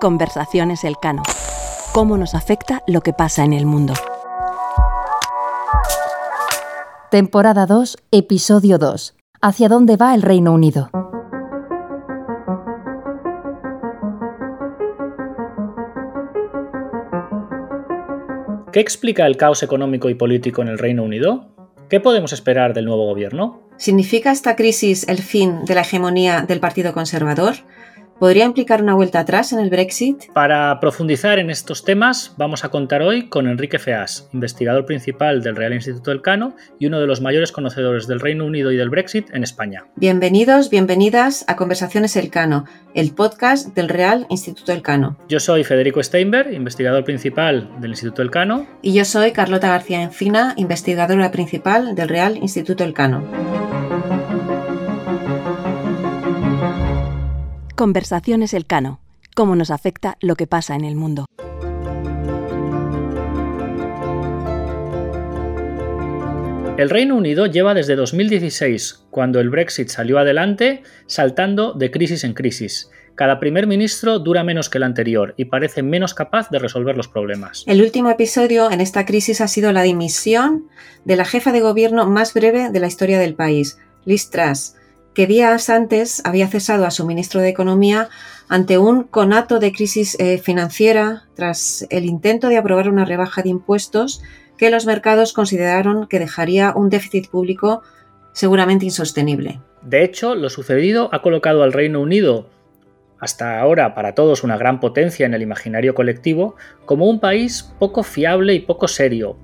Conversaciones Elcano. ¿Cómo nos afecta lo que pasa en el mundo? Temporada 2, episodio 2. ¿Hacia dónde va el Reino Unido? ¿Qué explica el caos económico y político en el Reino Unido? ¿Qué podemos esperar del nuevo gobierno? ¿Significa esta crisis el fin de la hegemonía del Partido Conservador? ¿Podría implicar una vuelta atrás en el Brexit? Para profundizar en estos temas, vamos a contar hoy con Enrique Feas, investigador principal del Real Instituto del Cano y uno de los mayores conocedores del Reino Unido y del Brexit en España. Bienvenidos, bienvenidas a Conversaciones Elcano, el podcast del Real Instituto del Cano. Yo soy Federico Steinberg, investigador principal del Instituto del Cano. Y yo soy Carlota García Encina, investigadora principal del Real Instituto del Cano. Conversaciones Elcano. Cómo nos afecta lo que pasa en el mundo. El Reino Unido lleva desde 2016, cuando el Brexit salió adelante, saltando de crisis en crisis. Cada primer ministro dura menos que el anterior y parece menos capaz de resolver los problemas. El último episodio en esta crisis ha sido la dimisión de la jefa de gobierno más breve de la historia del país, Liz Truss, que días antes había cesado a su ministro de Economía ante un conato de crisis eh, financiera tras el intento de aprobar una rebaja de impuestos que los mercados consideraron que dejaría un déficit público seguramente insostenible. De hecho, lo sucedido ha colocado al Reino Unido, hasta ahora para todos una gran potencia en el imaginario colectivo, como un país poco fiable y poco serio,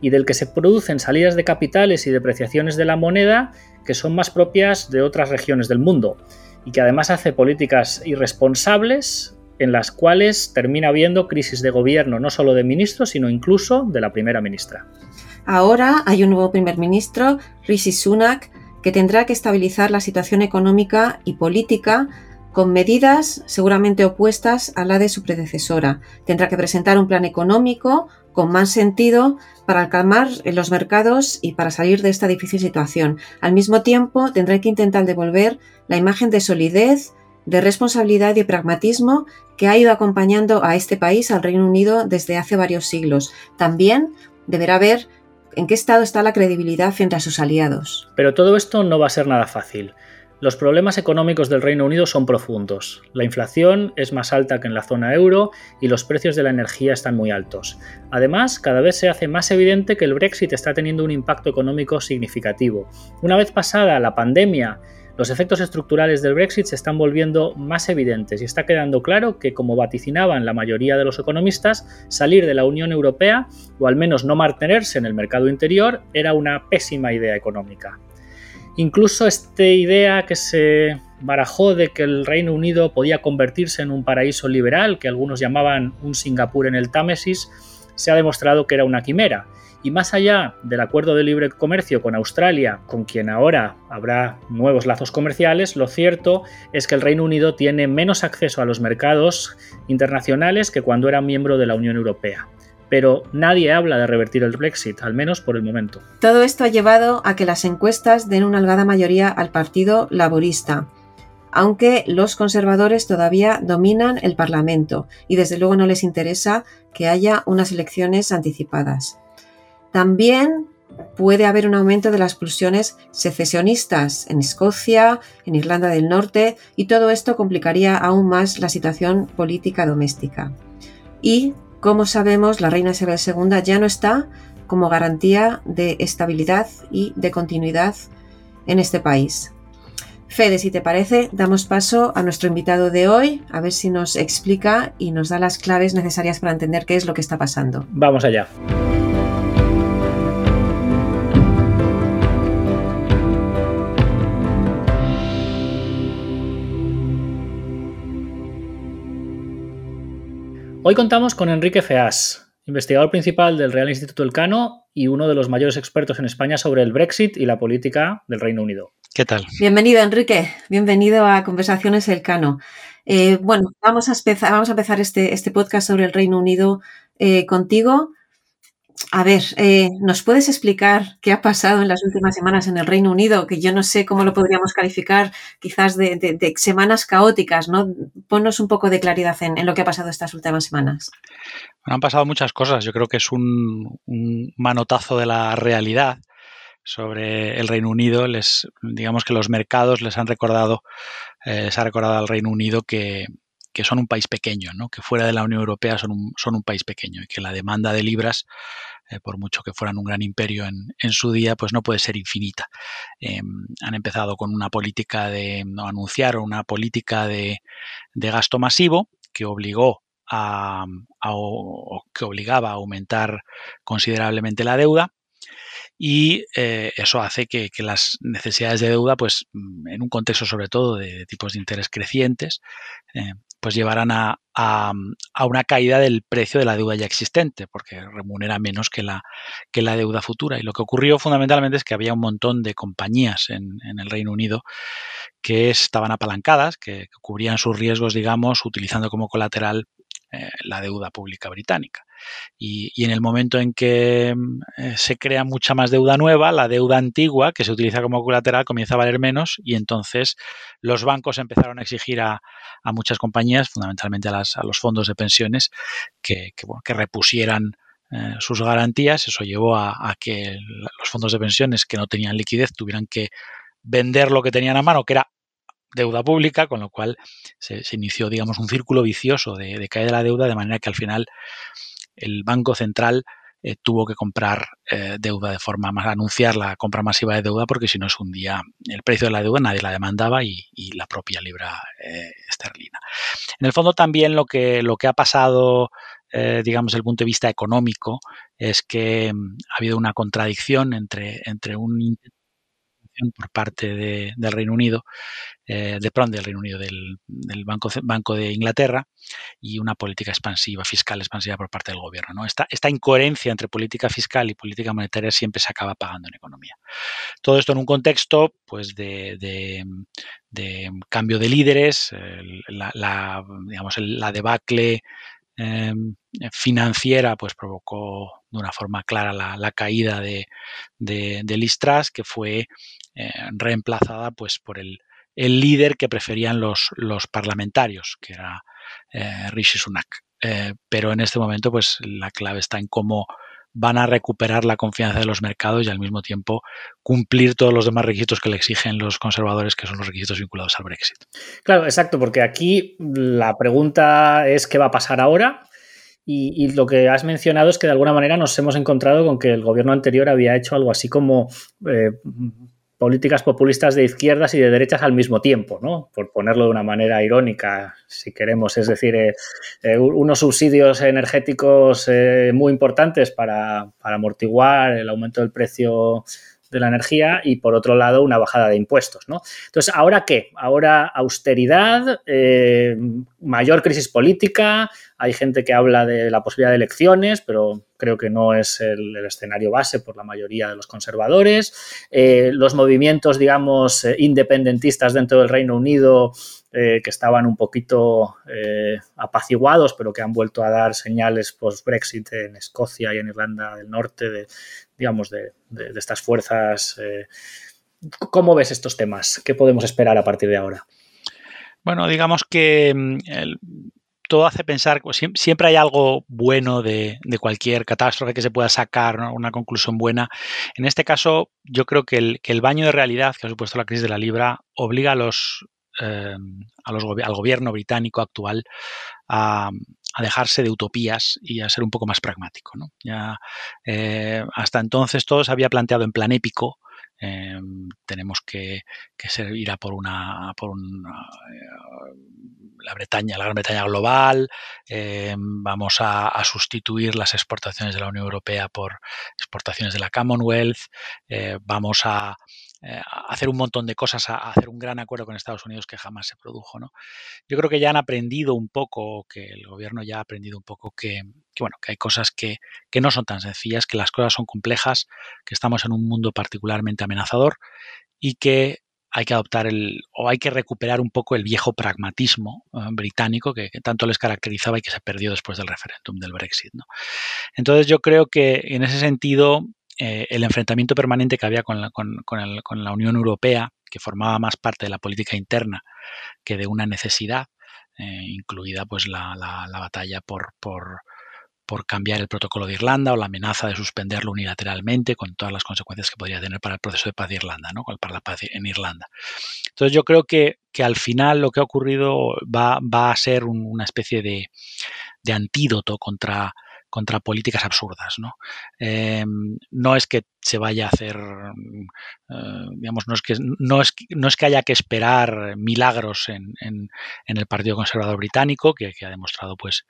y del que se producen salidas de capitales y depreciaciones de la moneda que son más propias de otras regiones del mundo y que además hace políticas irresponsables en las cuales termina habiendo crisis de gobierno no solo de ministros, sino incluso de la primera ministra. Ahora hay un nuevo primer ministro, Rishi Sunak, que tendrá que estabilizar la situación económica y política con medidas seguramente opuestas a la de su predecesora. Tendrá que presentar un plan económico con más sentido para calmar los mercados y para salir de esta difícil situación. Al mismo tiempo, tendrá que intentar devolver la imagen de solidez, de responsabilidad y pragmatismo que ha ido acompañando a este país, al Reino Unido, desde hace varios siglos. También deberá ver en qué estado está la credibilidad frente a sus aliados. Pero todo esto no va a ser nada fácil. Los problemas económicos del Reino Unido son profundos. La inflación es más alta que en la zona euro y los precios de la energía están muy altos. Además, cada vez se hace más evidente que el Brexit está teniendo un impacto económico significativo. Una vez pasada la pandemia, los efectos estructurales del Brexit se están volviendo más evidentes y está quedando claro que, como vaticinaban la mayoría de los economistas, salir de la Unión Europea, o al menos no mantenerse en el mercado interior, era una pésima idea económica. Incluso esta idea que se barajó de que el Reino Unido podía convertirse en un paraíso liberal, que algunos llamaban un Singapur en el Támesis, se ha demostrado que era una quimera. Y más allá del acuerdo de libre comercio con Australia, con quien ahora habrá nuevos lazos comerciales, lo cierto es que el Reino Unido tiene menos acceso a los mercados internacionales que cuando era miembro de la Unión Europea pero nadie habla de revertir el Brexit, al menos por el momento. Todo esto ha llevado a que las encuestas den una holgada mayoría al Partido Laborista, aunque los conservadores todavía dominan el Parlamento y desde luego no les interesa que haya unas elecciones anticipadas. También puede haber un aumento de las pulsiones secesionistas en Escocia, en Irlanda del Norte, y todo esto complicaría aún más la situación política doméstica. Y como sabemos, la reina Isabel II ya no está como garantía de estabilidad y de continuidad en este país. Fede, si te parece, damos paso a nuestro invitado de hoy, a ver si nos explica y nos da las claves necesarias para entender qué es lo que está pasando. Vamos allá. Hoy contamos con Enrique Feas, investigador principal del Real Instituto Elcano y uno de los mayores expertos en España sobre el Brexit y la política del Reino Unido. ¿Qué tal? Bienvenido, Enrique. Bienvenido a Conversaciones Elcano. Eh, bueno, vamos a empezar, vamos a empezar este, este, podcast sobre el Reino Unido eh, contigo. A ver, eh, ¿nos puedes explicar qué ha pasado en las últimas semanas en el Reino Unido? Que yo no sé cómo lo podríamos calificar, quizás de, semanas caóticas, ¿no? Ponnos un poco de claridad en, lo que ha pasado estas últimas semanas. Bueno, han pasado muchas cosas. Yo creo que es un, manotazo de la realidad sobre el Reino Unido. Les, digamos que los mercados les han recordado, eh, les ha recordado al Reino Unido que, que son un país pequeño, ¿no? que fuera de la Unión Europea son un, país pequeño y que la demanda de libras, eh, por mucho que fueran un gran imperio en, su día, pues no puede ser infinita. Em, han empezado con una política de, no, anunciaron una política de, de gasto masivo que obligó a, que obligaba a aumentar considerablemente la deuda y eh, eso hace que, las necesidades de deuda, pues en un contexto sobre todo de, tipos de interés crecientes, eh, pues llevarán a, a, a, una caída del precio de la deuda ya existente, porque remunera menos que la, que la deuda futura. Y lo que ocurrió fundamentalmente es que había un montón de compañías en, en el Reino Unido que estaban apalancadas, que, que, cubrían sus riesgos, digamos, utilizando como colateral eh, la deuda pública británica. Y, en el momento en que eh, se crea mucha más deuda nueva, la deuda antigua, que se utiliza como colateral, comienza a valer menos y entonces los bancos empezaron a exigir a, muchas compañías, fundamentalmente a, las, a, los fondos de pensiones, que, bueno, que repusieran eh, sus garantías. Eso llevó a, que los fondos de pensiones que no tenían liquidez tuvieran que vender lo que tenían a mano, que era deuda pública, con lo cual se, inició, digamos, un círculo vicioso de, de, caer de la deuda, de manera que al final el Banco Central eh, tuvo que comprar eh, deuda de forma más, anunciar la compra masiva de deuda, porque si no se hundía el precio de la deuda, nadie la demandaba y, y la propia libra eh, esterlina. En el fondo también lo que, lo que ha pasado eh, digamos, desde el punto de vista económico, es que mm, ha habido una contradicción entre, entre un por parte de, del Reino Unido, eh, de perdón, del Reino Unido, del, Banco, Banco de Inglaterra y una política expansiva, fiscal expansiva por parte del gobierno. ¿no? Esta, esta incoherencia entre política fiscal y política monetaria siempre se acaba pagando en economía. Todo esto en un contexto pues, de, de, cambio de líderes, la, digamos, la debacle eh, financiera pues provocó de una forma clara la, la caída de, de, Listras, que fue eh, reemplazada pues por el, el, líder que preferían los, los parlamentarios, que era eh, Rishi Sunak. Eh, pero en este momento pues la clave está en cómo van a recuperar la confianza de los mercados y al mismo tiempo cumplir todos los demás requisitos que le exigen los conservadores, que son los requisitos vinculados al Brexit. Claro, exacto, porque aquí la pregunta es qué va a pasar ahora. Y, lo que has mencionado es que de alguna manera nos hemos encontrado con que el gobierno anterior había hecho algo así como eh, políticas populistas de izquierdas y de derechas al mismo tiempo, ¿no? por ponerlo de una manera irónica, si queremos, es decir, eh, eh, unos subsidios energéticos muy importantes para, para, amortiguar el aumento del precio de la energía y por otro lado una bajada de impuestos. ¿no? Entonces, ¿ahora qué? Ahora austeridad, mayor crisis política, hay gente que habla de la posibilidad de elecciones, pero creo que no es el, escenario base por la mayoría de los conservadores. Eh, los movimientos, digamos, eh, independentistas dentro del Reino Unido eh, que estaban un poquito apaciguados, pero que han vuelto a dar señales post-Brexit en Escocia y en Irlanda del Norte, de, digamos, de, de, estas fuerzas. ¿Cómo ves estos temas? ¿Qué podemos esperar a partir de ahora? Bueno, digamos que mm, el, todo hace pensar, pues, siempre hay algo bueno de, cualquier catástrofe que se pueda sacar, una conclusión buena. En este caso, yo creo que el, que baño de realidad que ha supuesto la crisis de la libra obliga a los, los, al gobierno británico actual a, dejarse de utopías y a ser un poco más pragmático. eh, hasta entonces todo se había planteado en plan épico, eh, tenemos que, que ir a por una, por una eh, la Bretaña, la Gran Bretaña global, eh, vamos a, a, sustituir las exportaciones de la Unión Europea por exportaciones de la Commonwealth, eh, vamos a, eh, hacer un montón de cosas, a, hacer un gran acuerdo con Estados Unidos que jamás se produjo. ¿no? Yo creo que ya han aprendido un poco, que el gobierno ya ha aprendido un poco que, que bueno, que hay cosas que, que no son tan sencillas, que las cosas son complejas, que estamos en un mundo particularmente amenazador y que hay que adoptar el, o hay que recuperar un poco el viejo pragmatismo eh, británico que, tanto les caracterizaba y que se perdió después del referéndum del Brexit. ¿no? Entonces yo creo que en ese sentido eh, el enfrentamiento permanente que había con la, con, con la, Unión Europea, que formaba más parte de la política interna que de una necesidad, incluida pues la, la batalla por, por por cambiar el protocolo de Irlanda o la amenaza de suspenderlo unilateralmente con todas las consecuencias que podría tener para el proceso de paz de Irlanda, ¿no? para la paz en Irlanda. Entonces yo creo que, que al final lo que ha ocurrido va, va a ser una especie de, de antídoto contra, contra políticas absurdas. ¿no? Em, no es que se vaya a hacer, eh, digamos, no es, que, no, es, no es que haya que esperar milagros en, en, el Partido Conservador Británico, que, ha demostrado pues,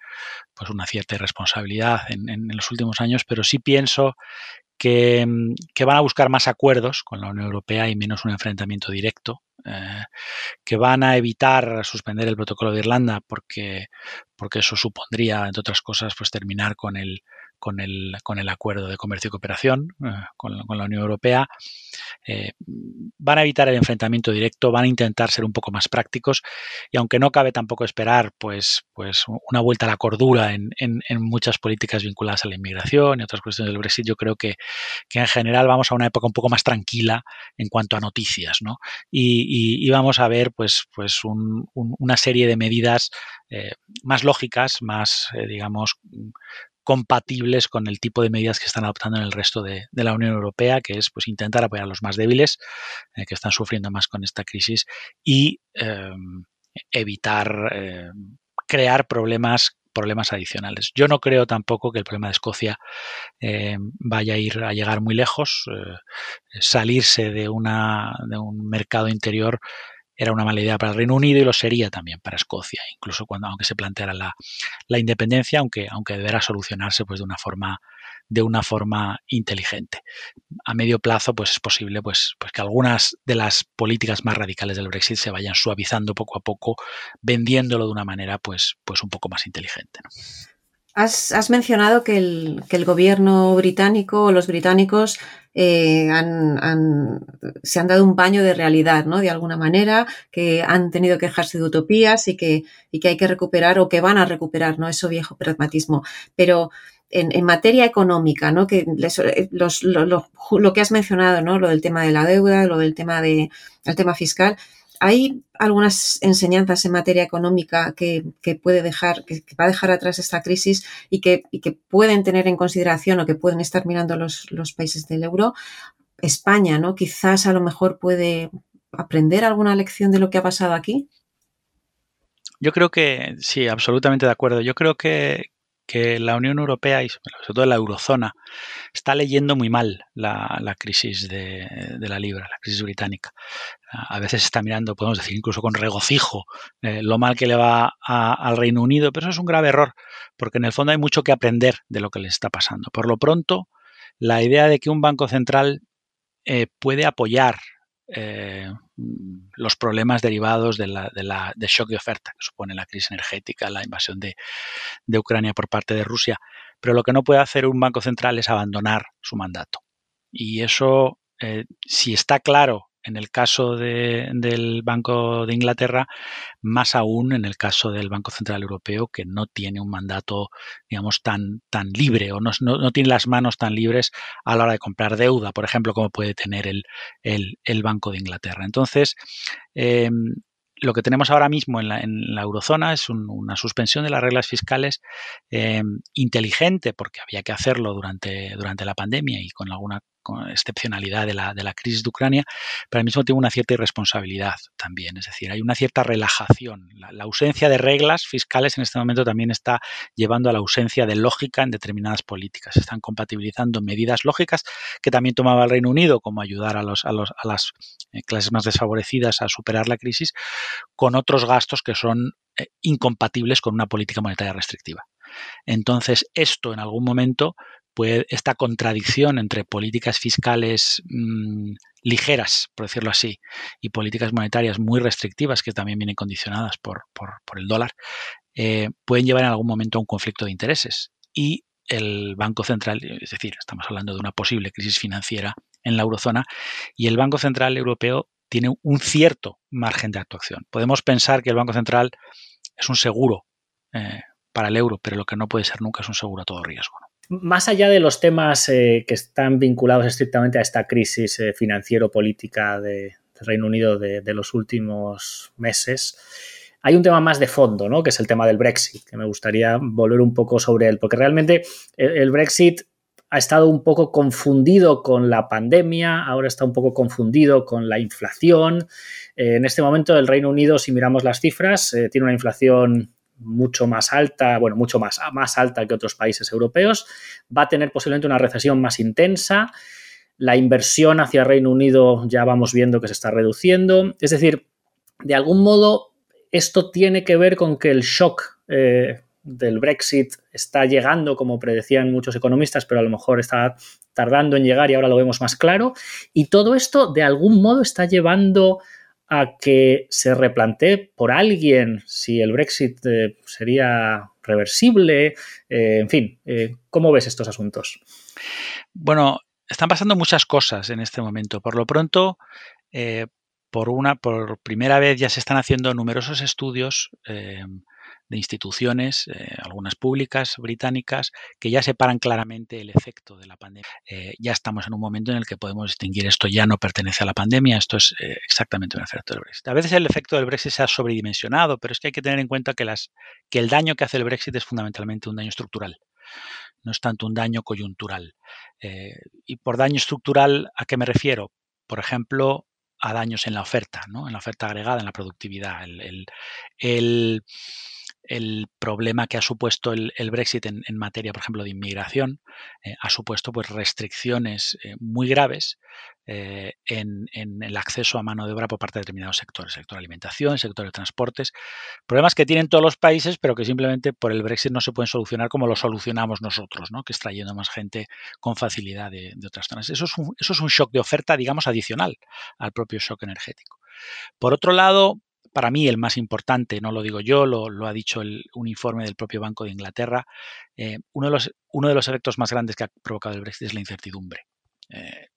pues una cierta irresponsabilidad en, en, los últimos años, pero sí pienso que, que, van a buscar más acuerdos con la Unión Europea y menos un enfrentamiento directo. Eh, que van a evitar suspender el protocolo de Irlanda porque, porque eso supondría, entre otras cosas, pues terminar con el, con el, con el acuerdo de comercio y cooperación eh, con, la Unión Europea. Eh, van a evitar el enfrentamiento directo, van a intentar ser un poco más prácticos y aunque no cabe tampoco esperar pues, pues una vuelta a la cordura en, en, muchas políticas vinculadas a la inmigración y otras cuestiones del Brexit, yo creo que, que, en general vamos a una época un poco más tranquila en cuanto a noticias ¿no? y, y, vamos a ver pues, pues un, una serie de medidas eh, más lógicas, más, digamos, compatibles con el tipo de medidas que están adoptando en el resto de, la Unión Europea, que es pues intentar apoyar a los más débiles, eh, que están sufriendo más con esta crisis, y em, evitar em, crear problemas problemas adicionales. Yo no creo tampoco que el problema de Escocia em, vaya a ir a llegar muy lejos. Eh, salirse de, una, de un mercado interior era una mala idea para el Reino Unido y lo sería también para Escocia, incluso cuando aunque se planteara la, la independencia, aunque, aunque deberá solucionarse pues de una forma de una forma inteligente. A medio plazo, pues es posible pues, pues que algunas de las políticas más radicales del Brexit se vayan suavizando poco a poco, vendiéndolo de una manera pues, pues un poco más inteligente. Has, mencionado que el, que el, gobierno británico o los británicos eh, se han dado un baño de realidad, ¿no? De alguna manera, que han tenido que dejarse de utopías y que, y que hay que recuperar o que van a recuperar, ¿no? Eso viejo pragmatismo. Pero en, materia económica, ¿no? Que eh, lo, lo, lo, que has mencionado, ¿no? Lo del tema de la deuda, lo del tema de, el tema fiscal, ¿Hay algunas enseñanzas en materia económica que, puede dejar, que, va a dejar atrás esta crisis y que, pueden tener en consideración o que pueden estar mirando los, países del euro? España, ¿no? Quizás a lo mejor puede aprender alguna lección de lo que ha pasado aquí. Yo creo que sí, absolutamente de acuerdo. Yo creo que, que la Unión Europea y sobre todo la eurozona está leyendo muy mal la, crisis de, la libra, la crisis británica. A veces está mirando, podemos decir, incluso con regocijo eh, lo mal que le va al Reino Unido, pero eso es un grave error, porque en el fondo hay mucho que aprender de lo que le está pasando. Por lo pronto, la idea de que un banco central eh, puede apoyar eh, los problemas derivados de la, de shock de oferta que supone la crisis energética, la invasión de, de Ucrania por parte de Rusia. Pero lo que no puede hacer un banco central es abandonar su mandato. Y eso, eh, si está claro en el caso del Banco de Inglaterra, más aún en el caso del Banco Central Europeo, que no tiene un mandato, digamos, tan, tan libre o no, no, tiene las manos tan libres a la hora de comprar deuda, por ejemplo, como puede tener el, el, Banco de Inglaterra. Entonces, em, lo que tenemos ahora mismo en la, eurozona es una suspensión de las reglas fiscales em, inteligente, porque había que hacerlo durante, durante la pandemia y con alguna excepcionalidad de la, de la crisis de Ucrania, pero al mismo tiempo una cierta irresponsabilidad también. Es decir, hay una cierta relajación. La, ausencia de reglas fiscales en este momento también está llevando a la ausencia de lógica en determinadas políticas. Se están compatibilizando medidas lógicas que también tomaba el Reino Unido, como ayudar a, a las eh, clases más desfavorecidas a superar la crisis, con otros gastos que son eh, incompatibles con una política monetaria restrictiva. Entonces, esto en algún momento esta contradicción entre políticas fiscales mm, ligeras, por decirlo así, y políticas monetarias muy restrictivas, que también vienen condicionadas por, el dólar, eh, pueden llevar en algún momento a un conflicto de intereses. Y el Banco Central, es decir, estamos hablando de una posible crisis financiera en la eurozona, y el Banco Central Europeo tiene un cierto margen de actuación. Podemos pensar que el Banco Central es un seguro eh, para el euro, pero lo que no puede ser nunca es un seguro a todo riesgo. Más allá de los temas eh, que están vinculados estrictamente a esta crisis eh, financiero-política de, del Reino Unido de, de, los últimos meses, hay un tema más de fondo, ¿no? que es el tema del Brexit, que me gustaría volver un poco sobre él, porque realmente el, el Brexit ha estado un poco confundido con la pandemia, ahora está un poco confundido con la inflación. Eh, en este momento el Reino Unido, si miramos las cifras, eh, tiene una inflación mucho más alta, bueno, mucho más, más alta que otros países europeos, va a tener posiblemente una recesión más intensa, la inversión hacia Reino Unido ya vamos viendo que se está reduciendo, es decir, de algún modo esto tiene que ver con que el shock eh, del Brexit está llegando, como predecían muchos economistas, pero a lo mejor está tardando en llegar y ahora lo vemos más claro. Y todo esto de algún modo está llevando a que se replantee por alguien si el Brexit eh, sería reversible. Eh, en fin, eh, ¿cómo ves estos asuntos? Bueno, están pasando muchas cosas en este momento. Por lo pronto, por una, por primera vez ya se están haciendo numerosos estudios de instituciones, eh, algunas públicas británicas, que ya separan claramente el efecto de la pandemia. Eh, ya estamos en un momento en el que podemos distinguir esto ya no pertenece a la pandemia, esto es eh, exactamente un efecto del Brexit. A veces el efecto del Brexit se ha sobredimensionado, pero es que hay que tener en cuenta que, el daño que hace el Brexit es fundamentalmente un daño estructural. No es tanto un daño coyuntural. Y por daño estructural, ¿a qué me refiero? Por ejemplo, a daños en la oferta, ¿no? en la oferta agregada, en la productividad. El, el, el problema que ha supuesto el, Brexit en, materia, por ejemplo, de inmigración, eh, ha supuesto pues, restricciones eh, muy graves eh, en, en, el acceso a mano de obra por parte de determinados sectores, sector de alimentación, sector de transportes, problemas que tienen todos los países, pero que simplemente por el Brexit no se pueden solucionar como lo solucionamos nosotros, ¿no? que es trayendo más gente con facilidad de, de otras zonas. Eso es, un, eso es un shock de oferta, digamos, adicional al propio shock energético. Por otro lado, para mí el más importante, no lo digo yo, lo, ha dicho el, un informe del propio Banco de Inglaterra, eh, uno, de los, uno de los efectos más grandes que ha provocado el Brexit es la incertidumbre. Eh,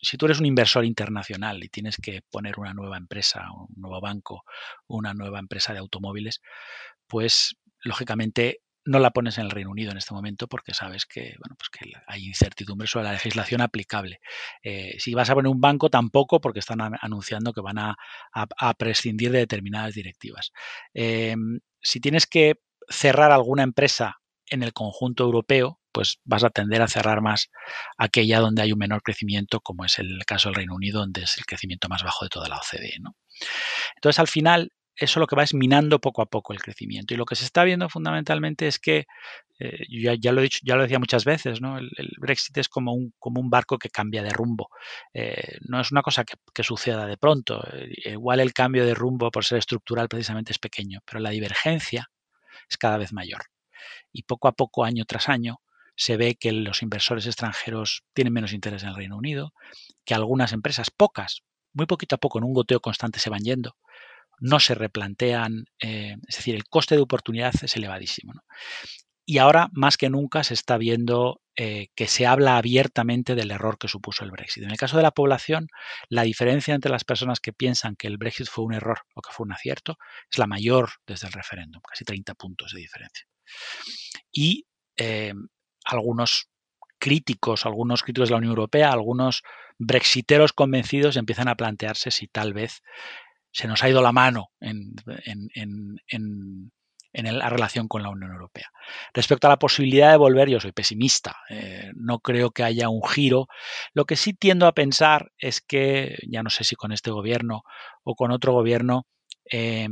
si tú eres un inversor internacional y tienes que poner una nueva empresa, un nuevo banco, una nueva empresa de automóviles, pues lógicamente no la pones en el Reino Unido en este momento porque sabes que, bueno, pues que hay incertidumbre sobre la legislación aplicable. Eh, si vas a poner un banco, tampoco porque están anunciando que van a, prescindir de determinadas directivas. Eh, si tienes que cerrar alguna empresa en el conjunto europeo, pues vas a tender a cerrar más aquella donde hay un menor crecimiento, como es el caso del Reino Unido, donde es el crecimiento más bajo de toda la OCDE. ¿no? Entonces, al final, eso lo que va es minando poco a poco el crecimiento. Y lo que se está viendo fundamentalmente es que, eh, ya, lo he dicho, ya lo decía muchas veces, ¿no? el, Brexit es como un, como un barco que cambia de rumbo. Eh, no es una cosa que, que suceda de pronto. Eh, igual el cambio de rumbo por ser estructural precisamente es pequeño, pero la divergencia es cada vez mayor. Y poco a poco, año tras año, se ve que los inversores extranjeros tienen menos interés en el Reino Unido, que algunas empresas, pocas, muy poquito a poco, en un goteo constante se van yendo no se replantean, eh, es decir, el coste de oportunidad es elevadísimo. ¿no? Y ahora, más que nunca, se está viendo eh, que se habla abiertamente del error que supuso el Brexit. En el caso de la población, la diferencia entre las personas que piensan que el Brexit fue un error o que fue un acierto es la mayor desde el referéndum, casi 30 puntos de diferencia. Y eh, algunos críticos, algunos críticos de la Unión Europea, algunos brexiteros convencidos empiezan a plantearse si tal vez se nos ha ido la mano en, en, en, en, la relación con la Unión Europea. Respecto a la posibilidad de volver, yo soy pesimista. Eh, no creo que haya un giro. Lo que sí tiendo a pensar es que, ya no sé si con este gobierno o con otro gobierno, eh,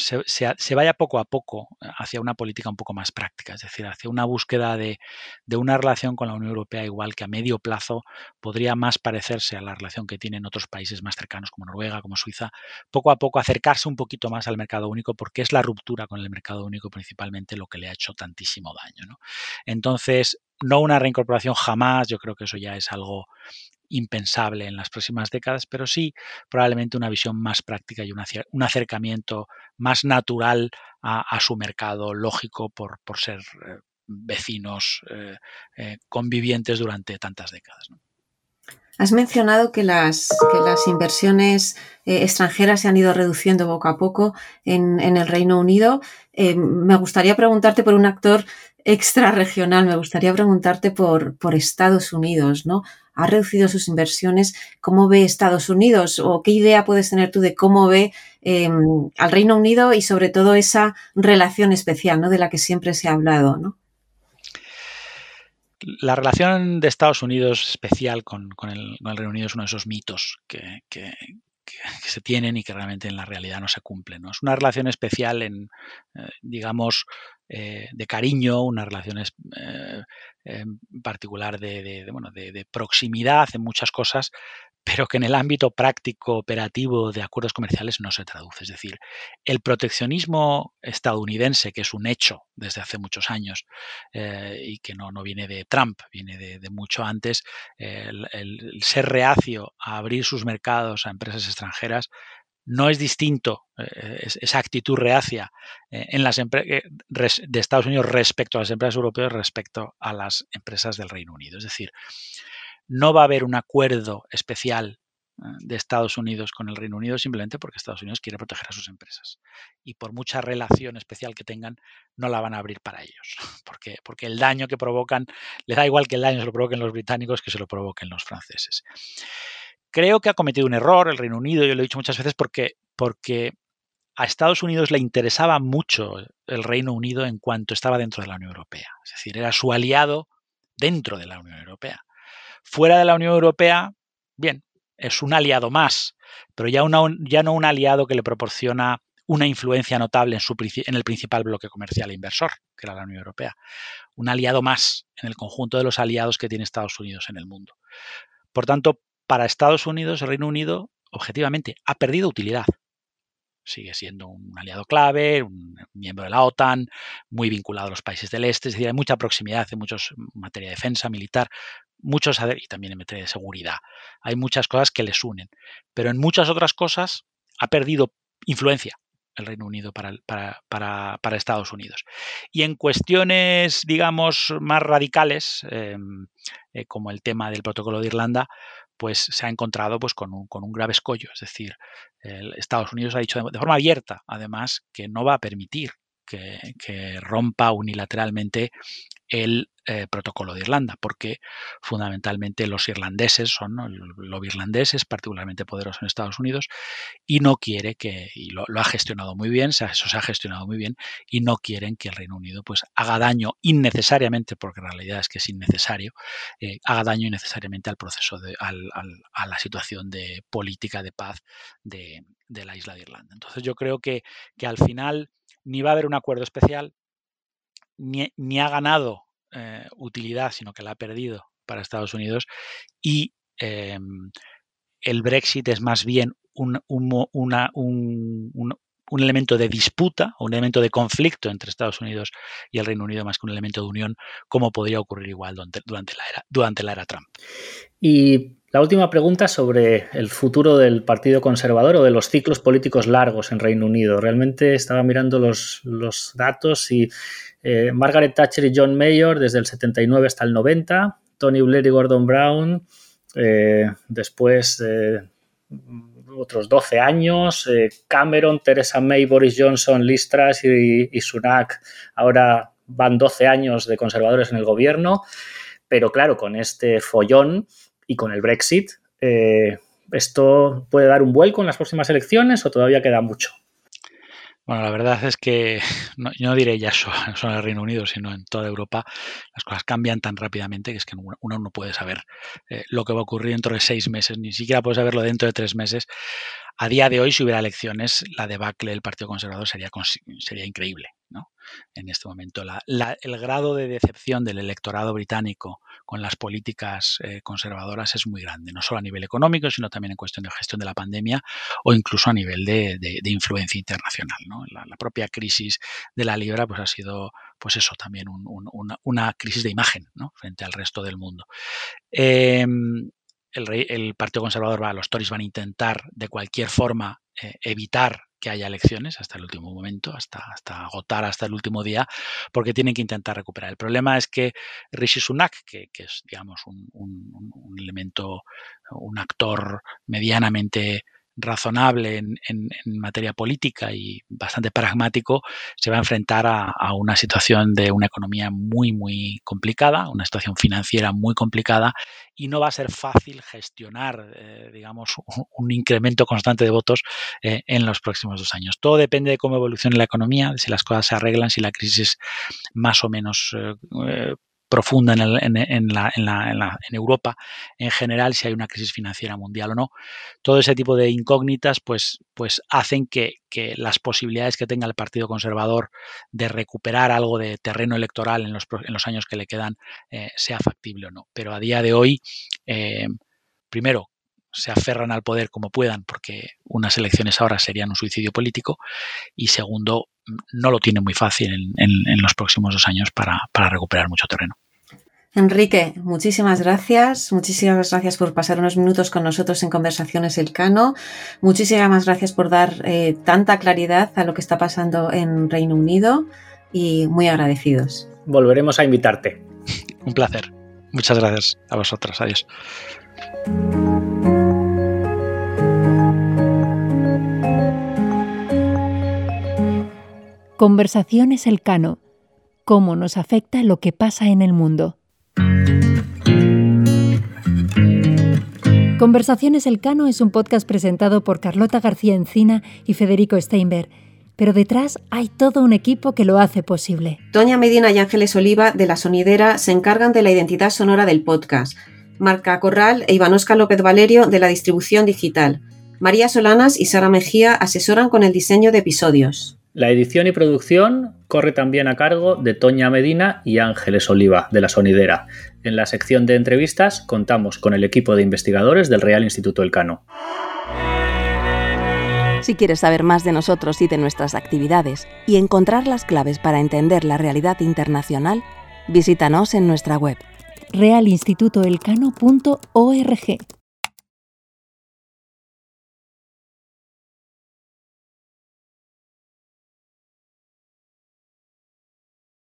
se, vaya poco a poco hacia una política un poco más práctica, es decir, hacia una búsqueda de, una relación con la Unión Europea igual que a medio plazo podría más parecerse a la relación que tienen otros países más cercanos como Noruega, como Suiza, poco a poco acercarse un poquito más al mercado único porque es la ruptura con el mercado único principalmente lo que le ha hecho tantísimo daño. Entonces, no una reincorporación jamás, yo creo que eso ya es algo impensable en las próximas décadas, pero sí probablemente una visión más práctica y un acercamiento más natural a, su mercado lógico por, ser eh, vecinos eh, eh, convivientes durante tantas décadas. Has mencionado que las, inversiones extranjeras se han ido reduciendo poco a poco en, el Reino Unido. Me gustaría preguntarte por un actor extrarregional, me gustaría preguntarte por, por Estados Unidos, ¿no? Ha reducido sus inversiones. ¿Cómo ve Estados Unidos? ¿O qué idea puedes tener tú de cómo ve em, al Reino Unido y sobre todo esa relación especial, ¿no? De la que siempre se ha hablado, ¿no? la relación de Estados Unidos especial con, el, Reino Unido es uno de esos mitos que, se tienen y que realmente en la realidad no se cumplen. ¿no? Es una relación especial en, eh, digamos, eh, de cariño, una relación eh, particular de, bueno, de, proximidad en muchas cosas, pero que en el ámbito práctico, operativo de acuerdos comerciales no se traduce. Es decir, el proteccionismo estadounidense, que es un hecho desde hace muchos años eh, y que no, no, viene de Trump, viene de, mucho antes, el, ser reacio a abrir sus mercados a empresas extranjeras no es distinto eh, esa actitud reacia eh, en las de Estados Unidos respecto a las empresas europeas respecto a las empresas del Reino Unido. Es decir, no va a haber un acuerdo especial eh, de Estados Unidos con el Reino Unido simplemente porque Estados Unidos quiere proteger a sus empresas. Y por mucha relación especial que tengan, no la van a abrir para ellos. Porque, porque el daño que provocan, les da igual que el daño se lo provoquen los británicos que se lo provoquen los franceses. Creo que ha cometido un error el Reino Unido, yo lo he dicho muchas veces, porque, porque a Estados Unidos le interesaba mucho el Reino Unido en cuanto estaba dentro de la Unión Europea. Es decir, era su aliado dentro de la Unión Europea. Fuera de la Unión Europea, bien, es un aliado más, pero ya, no un aliado que le proporciona una influencia notable en, su, en el principal bloque comercial e inversor, que era la Unión Europea. Un aliado más en el conjunto de los aliados que tiene Estados Unidos en el mundo. Por tanto, para Estados Unidos, el Reino Unido, objetivamente, ha perdido utilidad. Sigue siendo un aliado clave, un miembro de la OTAN, muy vinculado a los países del este, es decir, hay mucha proximidad en muchos materia de defensa militar muchos, y también en materia de seguridad, hay muchas cosas que les unen, pero en muchas otras cosas ha perdido influencia el Reino Unido para, para, Estados Unidos. Y en cuestiones, digamos, más radicales, em, eh, como el tema del protocolo de Irlanda, pues se ha encontrado pues, con, un, con un grave escollo. Es decir, Estados Unidos ha dicho de, forma abierta, además, que no va a permitir que, que rompa unilateralmente el eh, protocolo de Irlanda, porque fundamentalmente los irlandeses son los irlandeses, particularmente poderosos en Estados Unidos, y no quiere que, y lo, ha gestionado muy bien, eso se ha gestionado muy bien, y no quieren que el Reino Unido pues haga daño innecesariamente, porque en realidad es que es innecesario, eh, haga daño innecesariamente al proceso, de, a la situación de política de paz de, la isla de Irlanda. Entonces yo creo que, que al final ni va a haber un acuerdo especial, ni, ha ganado eh, utilidad, sino que la ha perdido para Estados Unidos. Y em, el Brexit es más bien un, un, elemento de disputa, un elemento de conflicto entre Estados Unidos y el Reino Unido más que un elemento de unión, como podría ocurrir igual durante, durante, la, era, durante la era Trump. Y la última pregunta sobre el futuro del Partido Conservador o de los ciclos políticos largos en Reino Unido. Realmente estaba mirando los, datos y eh, Margaret Thatcher y John Mayor desde el 79 hasta el 90, Tony Blair y Gordon Brown eh, después otros 12 años, eh, Cameron, Theresa May, Boris Johnson, Liz Truss y, Sunak ahora van 12 años de conservadores en el gobierno, pero claro, con este follón y con el Brexit, ¿esto puede dar un vuelco en las próximas elecciones o todavía queda mucho? Bueno, la verdad es que yo no diré ya solo, en el Reino Unido, sino en toda Europa, las cosas cambian tan rápidamente que es que uno no puede saber eh, lo que va a ocurrir dentro de seis meses, ni siquiera puede saberlo dentro de tres meses. A día de hoy, si hubiera elecciones, la debacle del Partido Conservador sería, sería increíble. ¿no? En este momento, el grado de decepción del electorado británico con las políticas eh, conservadoras es muy grande, no solo a nivel económico, sino también en cuestión de gestión de la pandemia o incluso a nivel de, influencia internacional. La, propia crisis de la libra pues, ha sido, pues eso, también una, crisis de imagen frente al resto del mundo. Em, el, Partido Conservador va, los Tories van a intentar de cualquier forma eh, evitar que haya elecciones hasta el último momento, hasta, hasta agotar hasta el último día, porque tienen que intentar recuperar. El problema es que Rishi Sunak, que, es digamos un, un elemento, un actor medianamente razonable en, materia política y bastante pragmático, se va a enfrentar a, una situación de una economía muy, muy complicada, una situación financiera muy complicada y no va a ser fácil gestionar, eh, digamos, un, incremento constante de votos eh, en los próximos dos años. Todo depende de cómo evolucione la economía, de si las cosas se arreglan, si la crisis más o menos eh, profunda en, en, Europa en general, si hay una crisis financiera mundial o no. Todo ese tipo de incógnitas pues, pues hacen que, las posibilidades que tenga el Partido Conservador de recuperar algo de terreno electoral en los, en los años que le quedan eh, sea factible o no. Pero a día de hoy, eh, primero, se aferran al poder como puedan, porque unas elecciones ahora serían un suicidio político, y segundo, no lo tienen muy fácil en, los próximos dos años para, recuperar mucho terreno. Enrique, muchísimas gracias. Muchísimas gracias por pasar unos minutos con nosotros en Conversaciones Elcano. Muchísimas gracias por dar eh, tanta claridad a lo que está pasando en Reino Unido y muy agradecidos. Volveremos a invitarte. Un placer. Muchas gracias a vosotros. Adiós. Conversaciones Elcano. Cómo nos afecta lo que pasa en el mundo. Conversaciones Elcano es un podcast presentado por Carlota García Encina y Federico Steinberg, pero detrás hay todo un equipo que lo hace posible. Doña Medina y Ángeles Oliva de La Sonidera se encargan de la identidad sonora del podcast. Marca Corral e Ivanosca López Valerio de la distribución digital. María Solanas y Sara Mejía asesoran con el diseño de episodios. La edición y producción corre también a cargo de Toña Medina y Ángeles Oliva, de La Sonidera. En la sección de entrevistas contamos con el equipo de investigadores del Real Instituto Elcano. Si quieres saber más de nosotros y de nuestras actividades y encontrar las claves para entender la realidad internacional, visítanos en nuestra web realinstitutoelcano.org.